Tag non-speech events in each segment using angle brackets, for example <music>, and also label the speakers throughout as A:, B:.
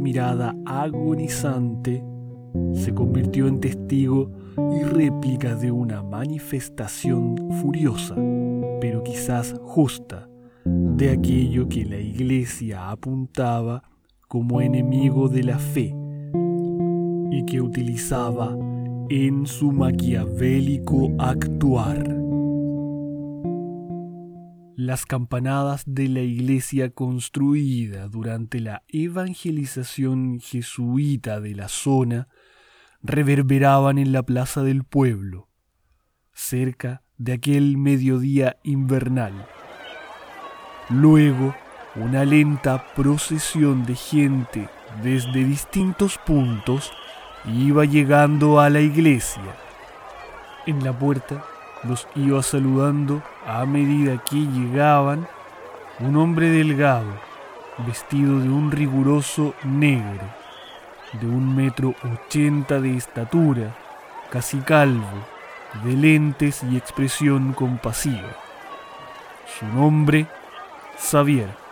A: Mirada agonizante, se convirtió en testigo y réplica de una manifestación furiosa, pero quizás justa, de aquello que la iglesia apuntaba como enemigo de la fe y que utilizaba en su maquiavélico actuar. Las campanadas de la iglesia construida durante la evangelización jesuita de la zona reverberaban en la plaza del pueblo, cerca de aquel mediodía invernal. Luego, una lenta procesión de gente desde distintos puntos iba llegando a la iglesia. En la puerta los iba saludando a medida que llegaban un hombre delgado, vestido de un riguroso negro, de un metro ochenta de estatura, casi calvo, de lentes y expresión compasiva. Su nombre, Xavier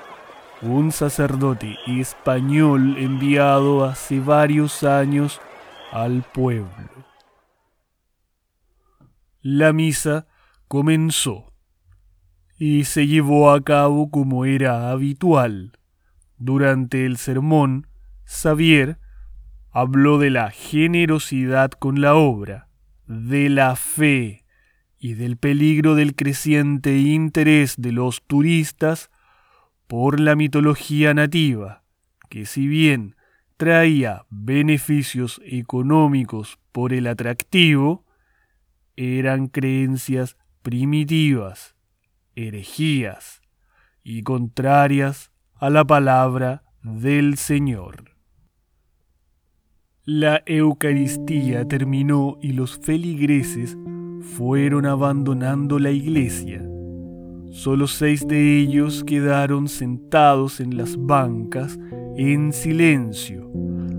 A: un sacerdote español enviado hace varios años al pueblo. La misa comenzó y se llevó a cabo como era habitual. Durante el sermón, Xavier habló de la generosidad con la obra, de la fe y del peligro del creciente interés de los turistas por la mitología nativa, que si bien traía beneficios económicos por el atractivo, eran creencias primitivas, herejías y contrarias a la palabra del Señor. La Eucaristía terminó y los feligreses fueron abandonando la iglesia Solo seis de ellos quedaron sentados en las bancas en silencio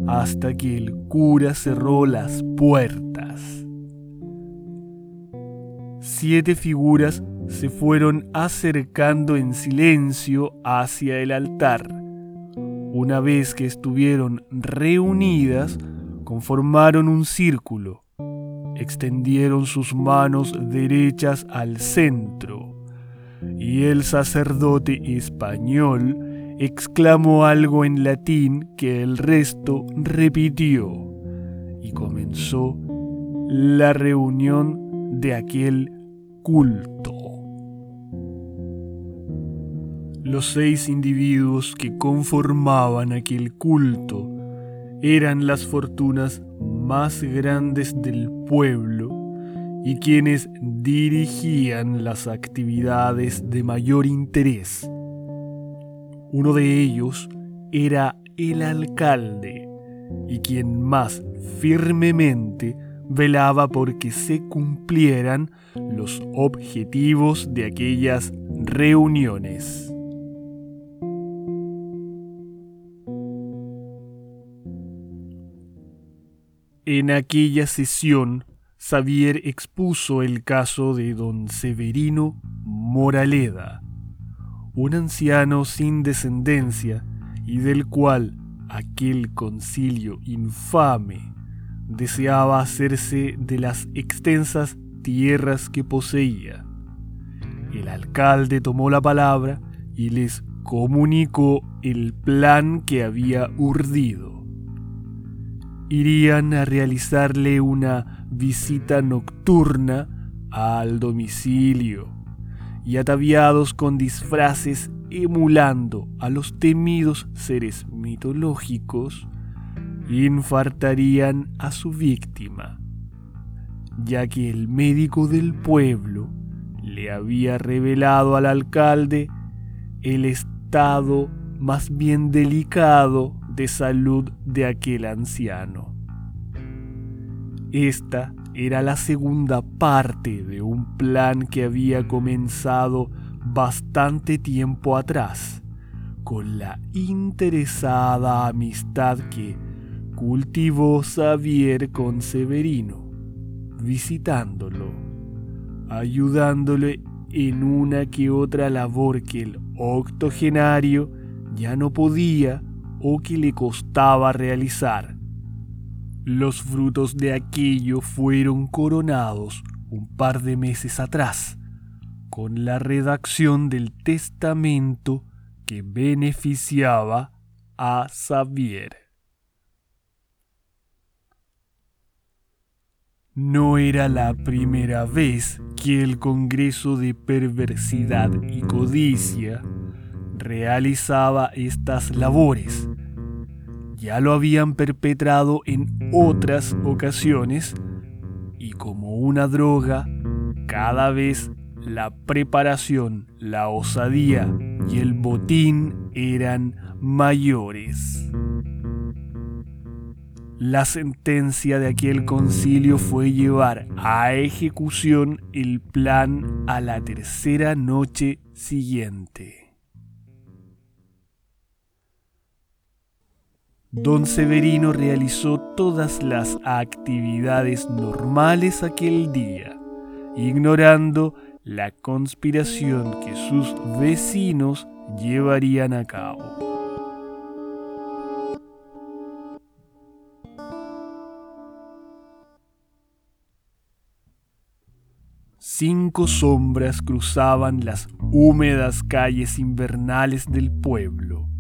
A: hasta que el cura cerró las puertas. Siete figuras se fueron acercando en silencio hacia el altar. Una vez que estuvieron reunidas, conformaron un círculo. Extendieron sus manos derechas al centro y el sacerdote español exclamó algo en latín que el resto repitió y comenzó la reunión de aquel culto. Los seis individuos que conformaban aquel culto eran las fortunas más grandes del pueblo y quienes dirigían las actividades de mayor interés. Uno de ellos era el alcalde, y quien más firmemente velaba porque se cumplieran los objetivos de aquellas reuniones. En aquella sesión, Xavier expuso el caso de don Severino Moraleda, un anciano sin descendencia y del cual aquel concilio infame deseaba hacerse de las extensas tierras que poseía. El alcalde tomó la palabra y les comunicó el plan que había urdido irían a realizarle una visita nocturna al domicilio. Y ataviados con disfraces emulando a los temidos seres mitológicos, infartarían a su víctima, ya que el médico del pueblo le había revelado al alcalde el estado más bien delicado de salud de aquel anciano. Esta era la segunda parte de un plan que había comenzado bastante tiempo atrás, con la interesada amistad que cultivó Xavier con Severino, visitándolo, ayudándole en una que otra labor que el octogenario ya no podía o que le costaba realizar. Los frutos de aquello fueron coronados un par de meses atrás con la redacción del testamento que beneficiaba a Xavier. No era la primera vez que el Congreso de Perversidad y Codicia realizaba estas labores. Ya lo habían perpetrado en otras ocasiones y como una droga, cada vez la preparación, la osadía y el botín eran mayores. La sentencia de aquel concilio fue llevar a ejecución el plan a la tercera noche siguiente. Don Severino realizó todas las actividades normales aquel día, ignorando la conspiración que sus vecinos llevarían a cabo. Cinco sombras cruzaban las húmedas calles invernales del pueblo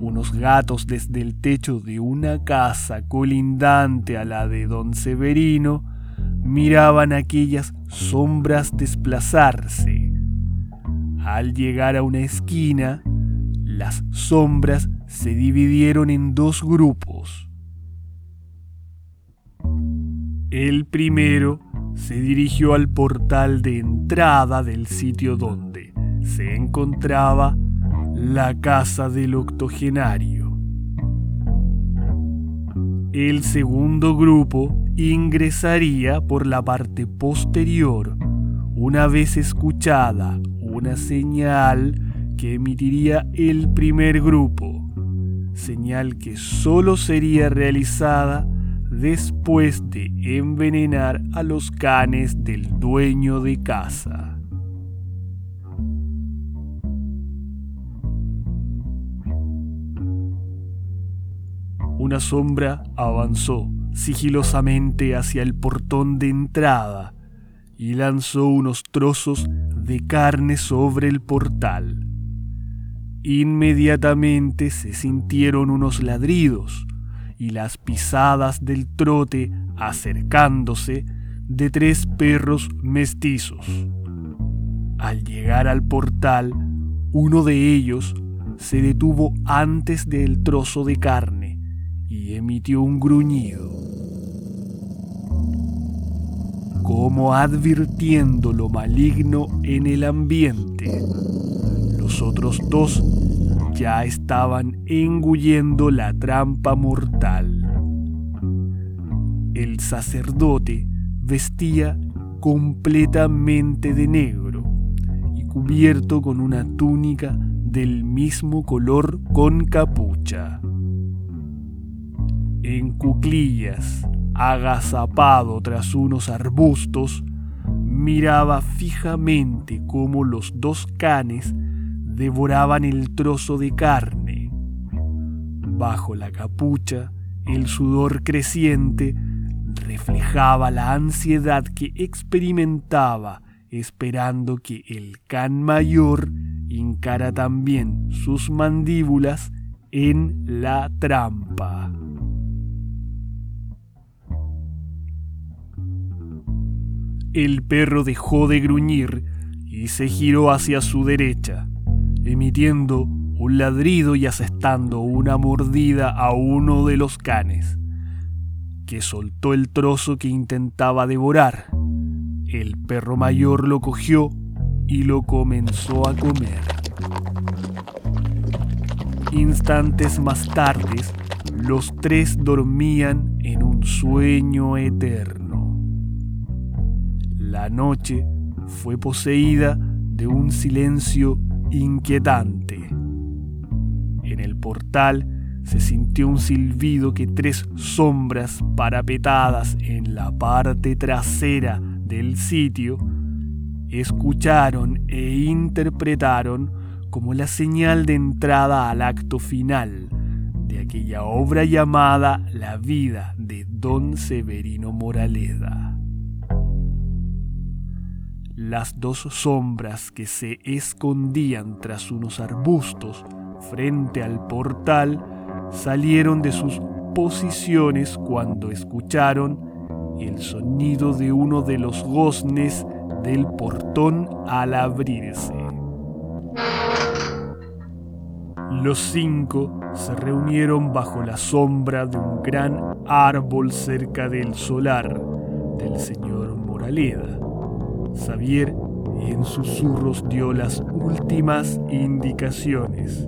A: unos gatos desde el techo de una casa colindante a la de don Severino miraban aquellas sombras desplazarse. Al llegar a una esquina, las sombras se dividieron en dos grupos. El primero se dirigió al portal de entrada del sitio donde se encontraba la casa del octogenario. El segundo grupo ingresaría por la parte posterior una vez escuchada una señal que emitiría el primer grupo, señal que solo sería realizada después de envenenar a los canes del dueño de casa. Una sombra avanzó sigilosamente hacia el portón de entrada y lanzó unos trozos de carne sobre el portal. Inmediatamente se sintieron unos ladridos y las pisadas del trote acercándose de tres perros mestizos. Al llegar al portal, uno de ellos se detuvo antes del trozo de carne y emitió un gruñido, como advirtiendo lo maligno en el ambiente. Los otros dos ya estaban engullendo la trampa mortal. El sacerdote vestía completamente de negro y cubierto con una túnica del mismo color con capucha. En cuclillas, agazapado tras unos arbustos, miraba fijamente cómo los dos canes devoraban el trozo de carne. Bajo la capucha, el sudor creciente reflejaba la ansiedad que experimentaba esperando que el can mayor hincara también sus mandíbulas en la trampa. El perro dejó de gruñir y se giró hacia su derecha, emitiendo un ladrido y asestando una mordida a uno de los canes, que soltó el trozo que intentaba devorar. El perro mayor lo cogió y lo comenzó a comer. Instantes más tarde, los tres dormían en un sueño eterno. La noche fue poseída de un silencio inquietante. En el portal se sintió un silbido que tres sombras parapetadas en la parte trasera del sitio escucharon e interpretaron como la señal de entrada al acto final de aquella obra llamada La vida de Don Severino Moraleda. Las dos sombras que se escondían tras unos arbustos frente al portal salieron de sus posiciones cuando escucharon el sonido de uno de los goznes del portón al abrirse. Los cinco se reunieron bajo la sombra de un gran árbol cerca del solar del señor Moraleda. Xavier en susurros dio las últimas indicaciones.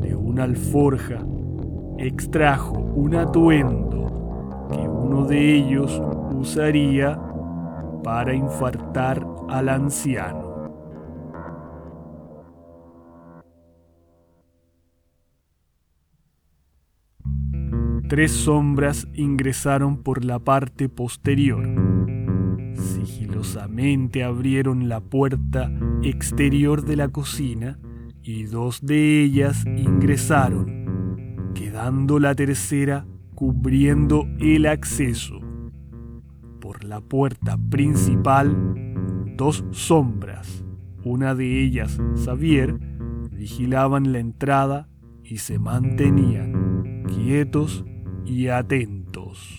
A: De una alforja extrajo un atuendo que uno de ellos usaría para infartar al anciano. Tres sombras ingresaron por la parte posterior Sigilosamente abrieron la puerta exterior de la cocina y dos de ellas ingresaron, quedando la tercera cubriendo el acceso. Por la puerta principal, dos sombras, una de ellas Xavier, vigilaban la entrada y se mantenían quietos y atentos.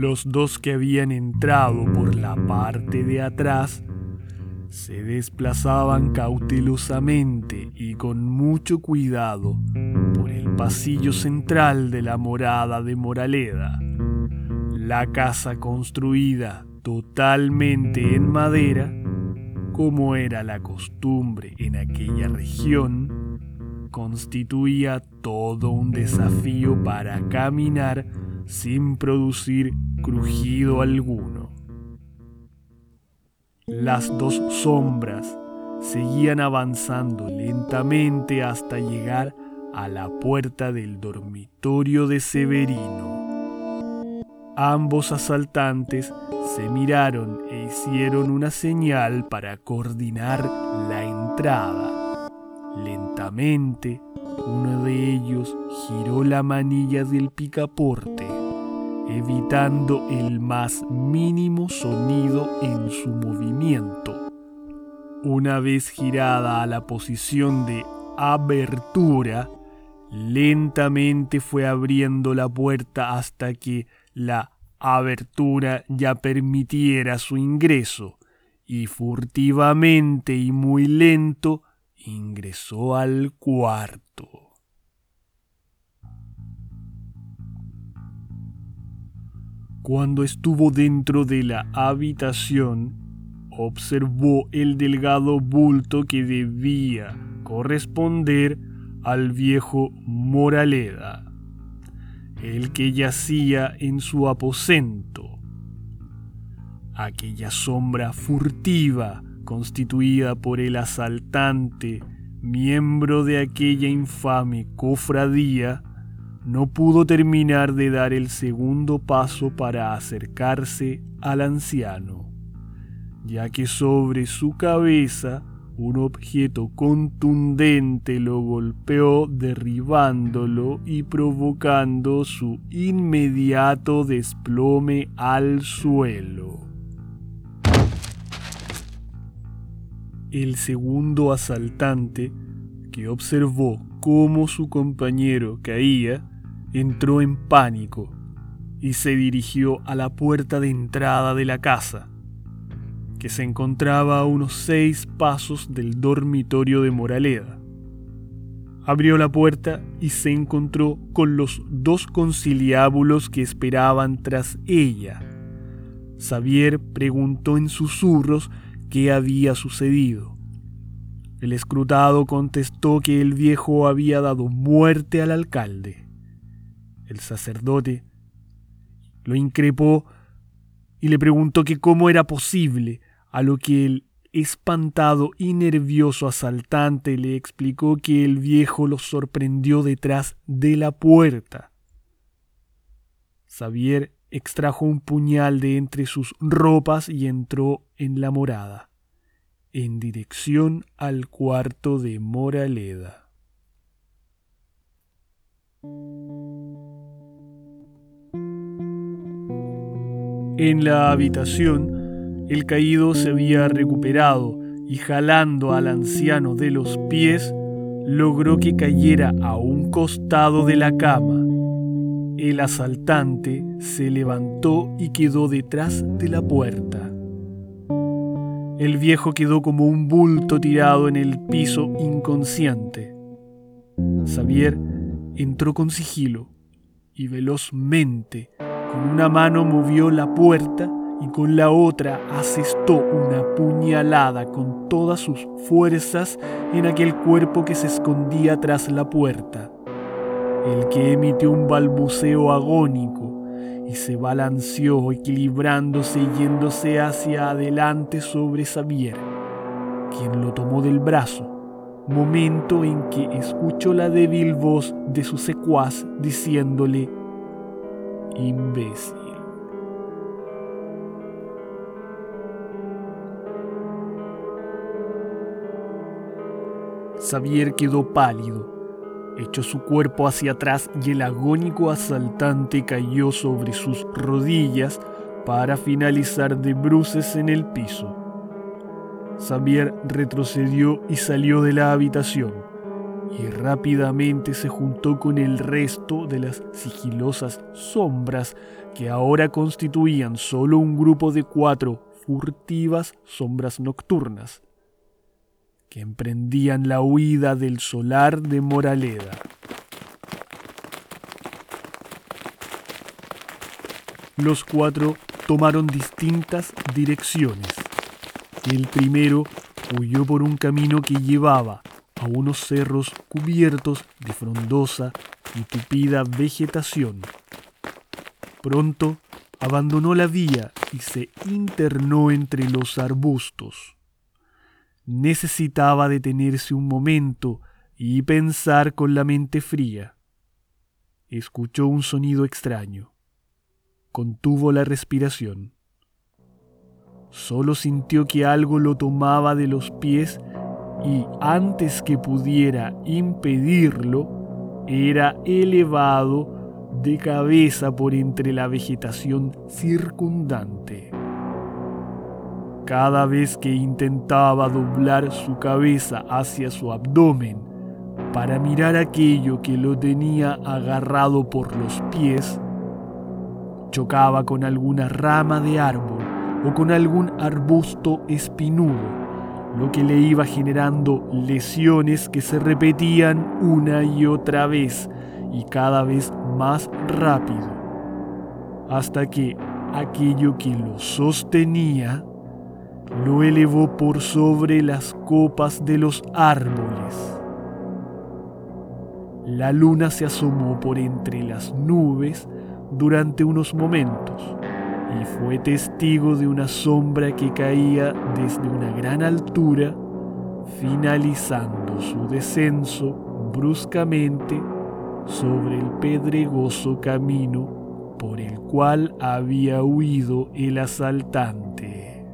A: Los dos que habían entrado por la parte de atrás se desplazaban cautelosamente y con mucho cuidado por el pasillo central de la morada de Moraleda. La casa construida totalmente en madera, como era la costumbre en aquella región, constituía todo un desafío para caminar sin producir crujido alguno. Las dos sombras seguían avanzando lentamente hasta llegar a la puerta del dormitorio de Severino. Ambos asaltantes se miraron e hicieron una señal para coordinar la entrada. Lentamente, uno de ellos giró la manilla del picaporte evitando el más mínimo sonido en su movimiento. Una vez girada a la posición de abertura, lentamente fue abriendo la puerta hasta que la abertura ya permitiera su ingreso, y furtivamente y muy lento ingresó al cuarto. Cuando estuvo dentro de la habitación, observó el delgado bulto que debía corresponder al viejo Moraleda, el que yacía en su aposento. Aquella sombra furtiva constituida por el asaltante, miembro de aquella infame cofradía, no pudo terminar de dar el segundo paso para acercarse al anciano, ya que sobre su cabeza un objeto contundente lo golpeó derribándolo y provocando su inmediato desplome al suelo. El segundo asaltante, que observó cómo su compañero caía, entró en pánico y se dirigió a la puerta de entrada de la casa que se encontraba a unos seis pasos del dormitorio de Moraleda. Abrió la puerta y se encontró con los dos conciliábulos que esperaban tras ella. Xavier preguntó en susurros qué había sucedido. El escrutado contestó que el viejo había dado muerte al alcalde. El sacerdote lo increpó y le preguntó que cómo era posible a lo que el espantado y nervioso asaltante le explicó que el viejo lo sorprendió detrás de la puerta. Xavier extrajo un puñal de entre sus ropas y entró en la morada, en dirección al cuarto de Moraleda. En la habitación, el caído se había recuperado y jalando al anciano de los pies, logró que cayera a un costado de la cama. El asaltante se levantó y quedó detrás de la puerta. El viejo quedó como un bulto tirado en el piso inconsciente. Xavier entró con sigilo y velozmente con una mano movió la puerta y con la otra asestó una puñalada con todas sus fuerzas en aquel cuerpo que se escondía tras la puerta, el que emitió un balbuceo agónico y se balanceó equilibrándose y yéndose hacia adelante sobre Xavier, quien lo tomó del brazo, momento en que escuchó la débil voz de su secuaz diciéndole, imbécil. Xavier quedó pálido, echó su cuerpo hacia atrás y el agónico asaltante cayó sobre sus rodillas para finalizar de bruces en el piso. Xavier retrocedió y salió de la habitación, y rápidamente se juntó con el resto de las sigilosas sombras que ahora constituían solo un grupo de cuatro furtivas sombras nocturnas que emprendían la huida del solar de Moraleda. Los cuatro tomaron distintas direcciones. El primero huyó por un camino que llevaba a unos cerros cubiertos de frondosa y tupida vegetación. Pronto abandonó la vía y se internó entre los arbustos necesitaba detenerse un momento y pensar con la mente fría. Escuchó un sonido extraño. Contuvo la respiración. Solo sintió que algo lo tomaba de los pies y antes que pudiera impedirlo, era elevado de cabeza por entre la vegetación circundante. Cada vez que intentaba doblar su cabeza hacia su abdomen para mirar aquello que lo tenía agarrado por los pies, chocaba con alguna rama de árbol o con algún arbusto espinudo, lo que le iba generando lesiones que se repetían una y otra vez y cada vez más rápido, hasta que aquello que lo sostenía lo elevó por sobre las copas de los árboles. la luna se asomó por entre las nubes durante unos momentos y fue testigo de una sombra que caía desde una gran altura, finalizando su descenso bruscamente sobre el pedregoso camino por el cual había huido el asaltante.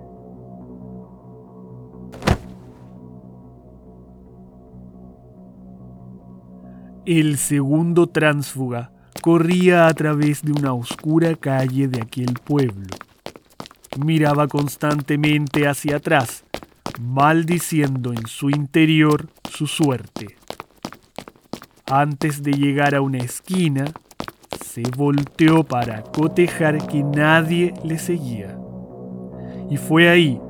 A: El segundo tránsfuga corría a través de una oscura calle de aquel pueblo. Miraba constantemente hacia atrás, maldiciendo en su interior su suerte. Antes de llegar a una esquina, se volteó para cotejar que nadie le seguía. Y fue ahí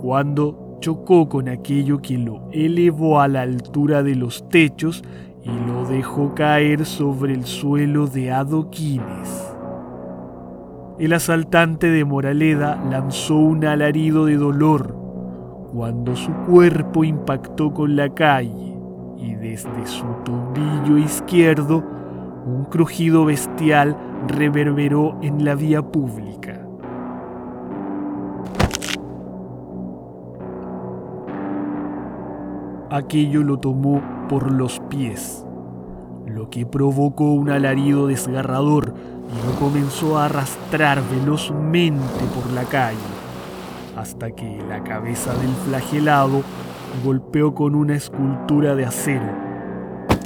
A: cuando chocó con aquello que lo elevó a la altura de los techos y lo dejó caer sobre el suelo de adoquines. El asaltante de Moraleda lanzó un alarido de dolor cuando su cuerpo impactó con la calle y desde su tobillo izquierdo un crujido bestial reverberó en la vía pública. Aquello lo tomó por los pies, lo que provocó un alarido desgarrador y lo comenzó a arrastrar velozmente por la calle, hasta que la cabeza del flagelado golpeó con una escultura de acero,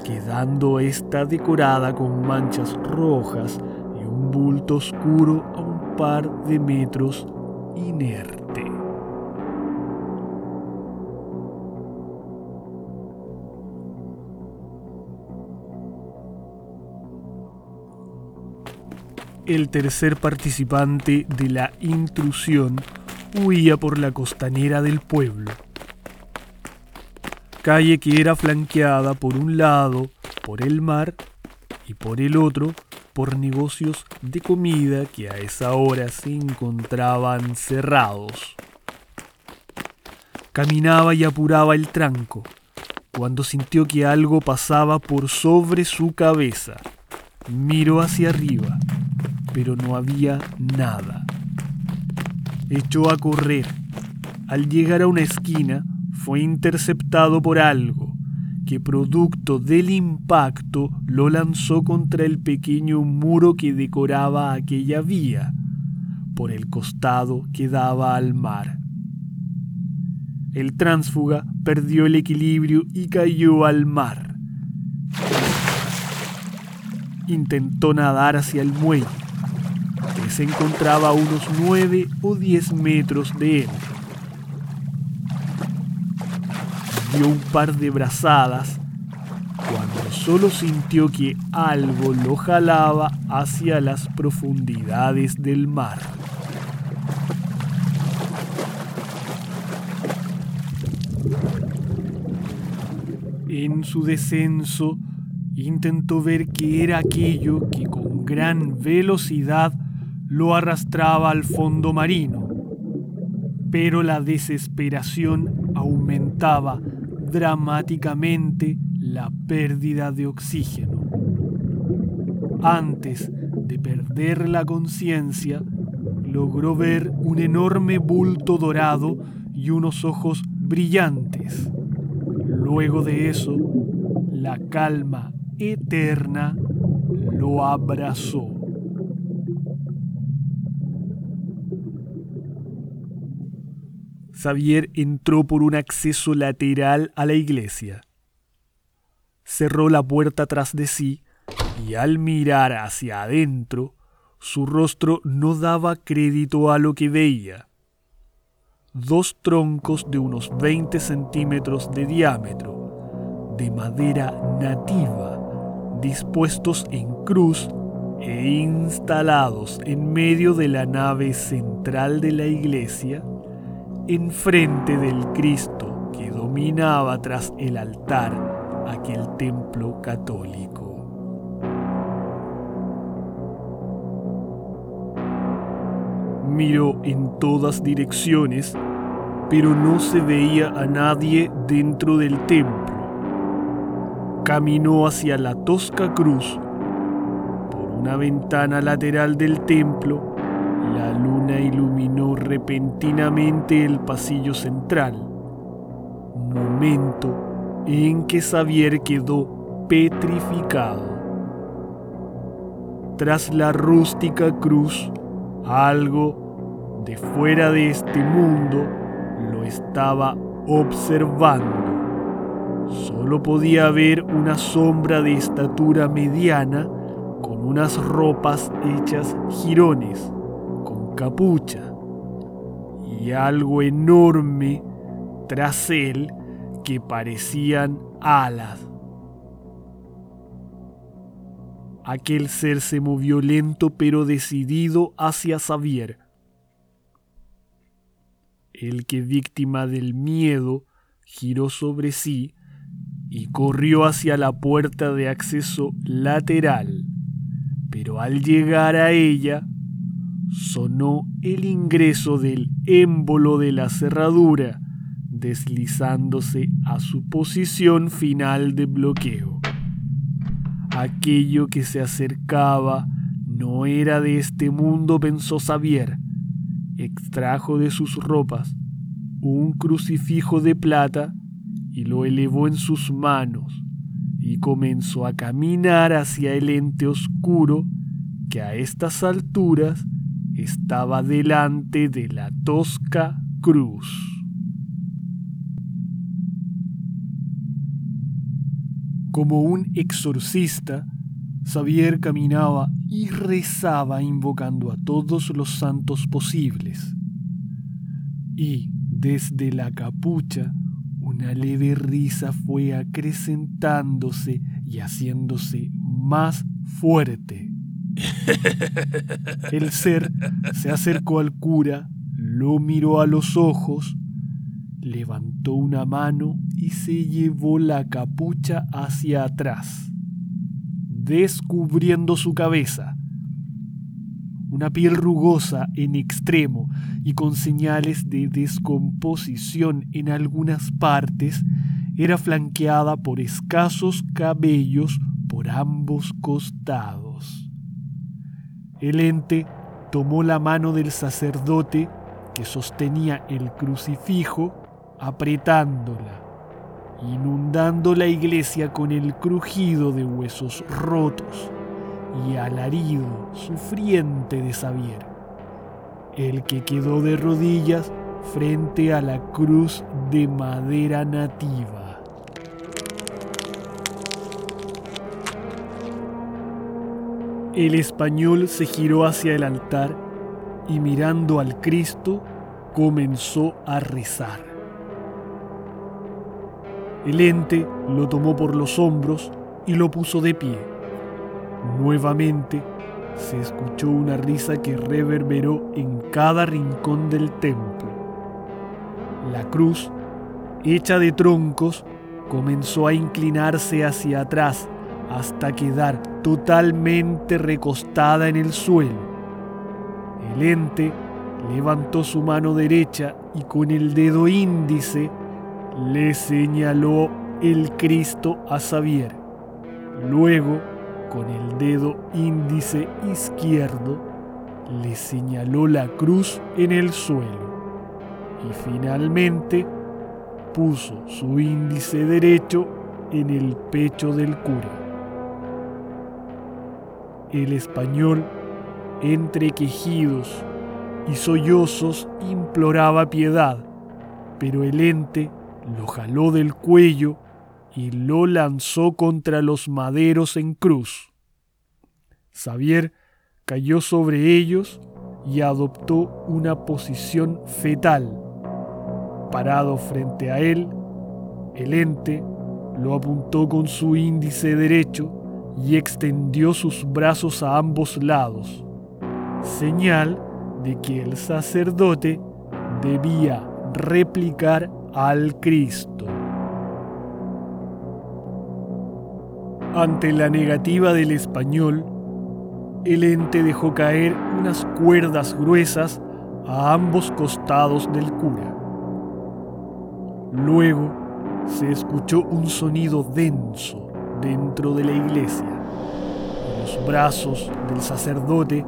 A: quedando esta decorada con manchas rojas y un bulto oscuro a un par de metros inerte. El tercer participante de la intrusión huía por la costanera del pueblo. Calle que era flanqueada por un lado por el mar y por el otro por negocios de comida que a esa hora se encontraban cerrados. Caminaba y apuraba el tranco cuando sintió que algo pasaba por sobre su cabeza. Miró hacia arriba pero no había nada. Echó a correr. Al llegar a una esquina, fue interceptado por algo que producto del impacto lo lanzó contra el pequeño muro que decoraba aquella vía, por el costado que daba al mar. El tránsfuga perdió el equilibrio y cayó al mar. Intentó nadar hacia el muelle, se encontraba a unos 9 o 10 metros de él. Dio un par de brazadas cuando solo sintió que algo lo jalaba hacia las profundidades del mar. En su descenso, intentó ver qué era aquello que con gran velocidad lo arrastraba al fondo marino, pero la desesperación aumentaba dramáticamente la pérdida de oxígeno. Antes de perder la conciencia, logró ver un enorme bulto dorado y unos ojos brillantes. Luego de eso, la calma eterna lo abrazó. Xavier entró por un acceso lateral a la iglesia. Cerró la puerta tras de sí y al mirar hacia adentro, su rostro no daba crédito a lo que veía. Dos troncos de unos 20 centímetros de diámetro, de madera nativa, dispuestos en cruz e instalados en medio de la nave central de la iglesia, enfrente del Cristo que dominaba tras el altar aquel templo católico. Miró en todas direcciones, pero no se veía a nadie dentro del templo. caminó hacia la tosca cruz. Por una ventana lateral del templo, la luna iluminó repentinamente el pasillo central, momento en que Xavier quedó petrificado. Tras la rústica cruz, algo de fuera de este mundo lo estaba observando. Solo podía ver una sombra de estatura mediana con unas ropas hechas jirones, capucha, y algo enorme tras él que parecían alas. Aquel ser se movió lento pero decidido hacia Xavier. El que víctima del miedo giró sobre sí y corrió hacia la puerta de acceso lateral, pero al llegar a ella sonó el ingreso del émbolo de la cerradura, deslizándose a su posición final de bloqueo. Aquello que se acercaba no era de este mundo, pensó Xavier. Extrajo de sus ropas un crucifijo de plata y lo elevó en sus manos y comenzó a caminar hacia el ente oscuro que a estas alturas estaba delante de la tosca cruz. Como un exorcista, Xavier caminaba y rezaba invocando a todos los santos posibles. Y desde la capucha una leve risa fue acrecentándose y haciéndose más fuerte. <laughs> El ser se acercó al cura, lo miró a los ojos levantó una mano y se llevó la capucha hacia atrás, descubriendo su cabeza. Una piel rugosa en extremo y con señales de descomposición en algunas partes, era flanqueada por escasos cabellos por ambos costados. El ente tomó la mano del sacerdote que sostenía el crucifijo apretándola, inundando la iglesia con el crujido de huesos rotos y alarido sufriente de Xavier, el que quedó de rodillas frente a la cruz de madera nativa. El español se giró hacia el altar y mirando al Cristo comenzó a rezar. El ente lo tomó por los hombros y lo puso de pie. Nuevamente se escuchó una risa que reverberó en cada rincón del templo. La cruz, hecha de troncos, comenzó a inclinarse hacia atrás hasta quedar totalmente recostada en el suelo. El ente levantó su mano derecha y con el dedo índice le señaló el Cristo a Xavier. Luego, con el dedo índice izquierdo, le señaló la cruz en el suelo. Y finalmente puso su índice derecho en el pecho del cura. El español, entre quejidos y sollozos, imploraba piedad, pero el ente lo jaló del cuello y lo lanzó contra los maderos en cruz. Xavier cayó sobre ellos y adoptó una posición fetal. Parado frente a él, el ente lo apuntó con su índice derecho y extendió sus brazos a ambos lados, señal de que el sacerdote debía replicar al Cristo. Ante la negativa del español, el ente dejó caer unas cuerdas gruesas a ambos costados del cura. Luego se escuchó un sonido denso, dentro de la iglesia. Los brazos del sacerdote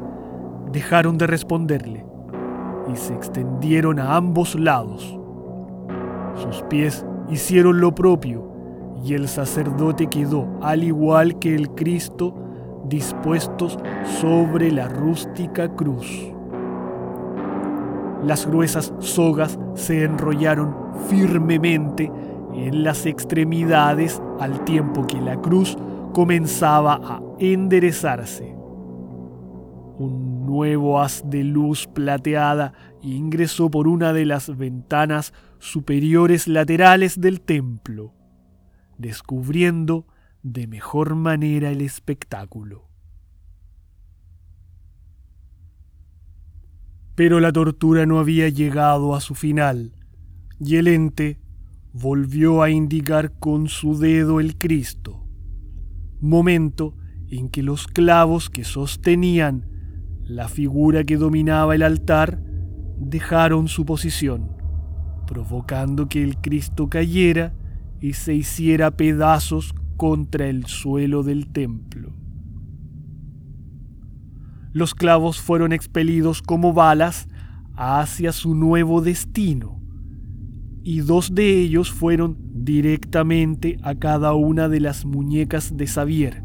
A: dejaron de responderle y se extendieron a ambos lados. Sus pies hicieron lo propio y el sacerdote quedó, al igual que el Cristo, dispuestos sobre la rústica cruz. Las gruesas sogas se enrollaron firmemente en las extremidades al tiempo que la cruz comenzaba a enderezarse. Un nuevo haz de luz plateada ingresó por una de las ventanas superiores laterales del templo, descubriendo de mejor manera el espectáculo. Pero la tortura no había llegado a su final, y el ente volvió a indicar con su dedo el Cristo, momento en que los clavos que sostenían la figura que dominaba el altar dejaron su posición, provocando que el Cristo cayera y se hiciera pedazos contra el suelo del templo. Los clavos fueron expelidos como balas hacia su nuevo destino, y dos de ellos fueron directamente a cada una de las muñecas de Xavier,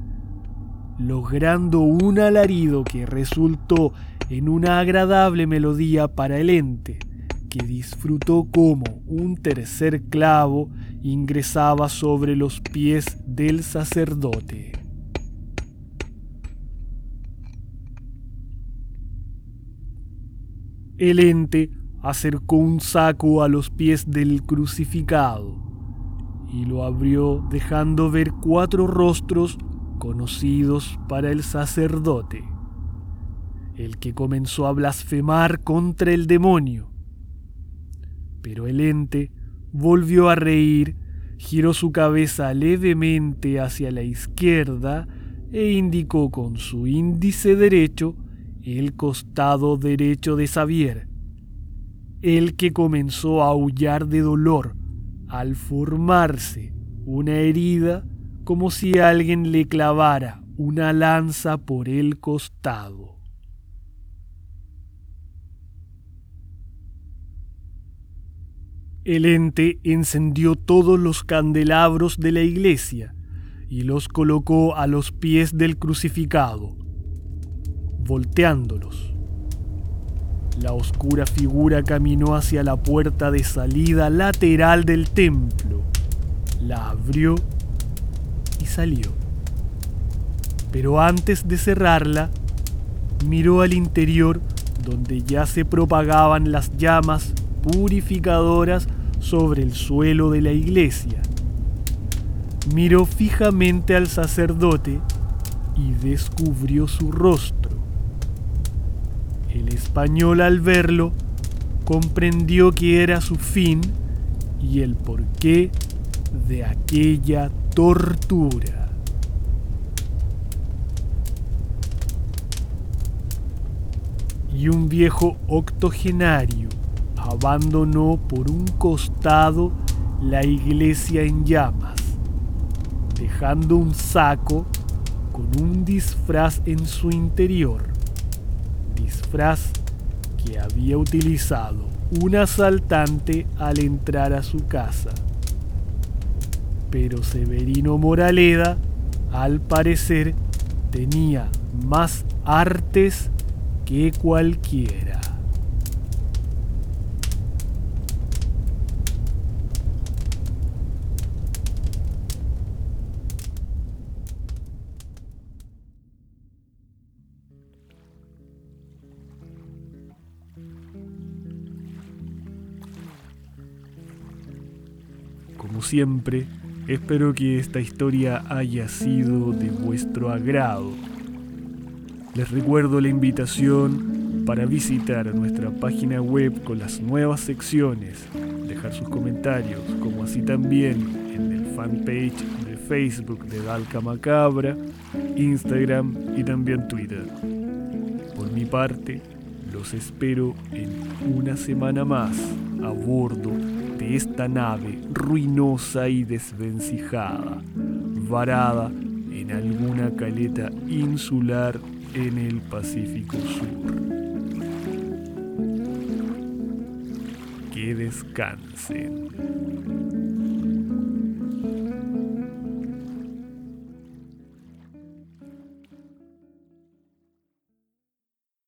A: logrando un alarido que resultó en una agradable melodía para el ente, que disfrutó como un tercer clavo ingresaba sobre los pies del sacerdote. El ente acercó un saco a los pies del crucificado y lo abrió dejando ver cuatro rostros conocidos para el sacerdote, el que comenzó a blasfemar contra el demonio. Pero el ente volvió a reír, giró su cabeza levemente hacia la izquierda e indicó con su índice derecho el costado derecho de Xavier, el que comenzó a aullar de dolor al formarse una herida como si alguien le clavara una lanza por el costado. El ente encendió todos los candelabros de la iglesia y los colocó a los pies del crucificado, volteándolos. La oscura figura caminó hacia la puerta de salida lateral del templo, la abrió y salió. Pero antes de cerrarla, miró al interior donde ya se propagaban las llamas purificadoras sobre el suelo de la iglesia. Miró fijamente al sacerdote y descubrió su rostro. El español al verlo comprendió que era su fin y el porqué de aquella tortura. Y un viejo octogenario abandonó por un costado la iglesia en llamas, dejando un saco con un disfraz en su interior, disfraz que había utilizado un asaltante al entrar a su casa. Pero Severino Moraleda, al parecer, tenía más artes que cualquiera. Como siempre, espero que esta historia haya sido de vuestro agrado. Les recuerdo la invitación para visitar nuestra página web con las nuevas secciones, dejar sus comentarios, como así también en el fanpage de Facebook de Dalca Macabra, Instagram y también Twitter. Por mi parte, los espero en una semana más a bordo esta nave ruinosa y desvencijada, varada en alguna caleta insular en el Pacífico Sur. Que descansen.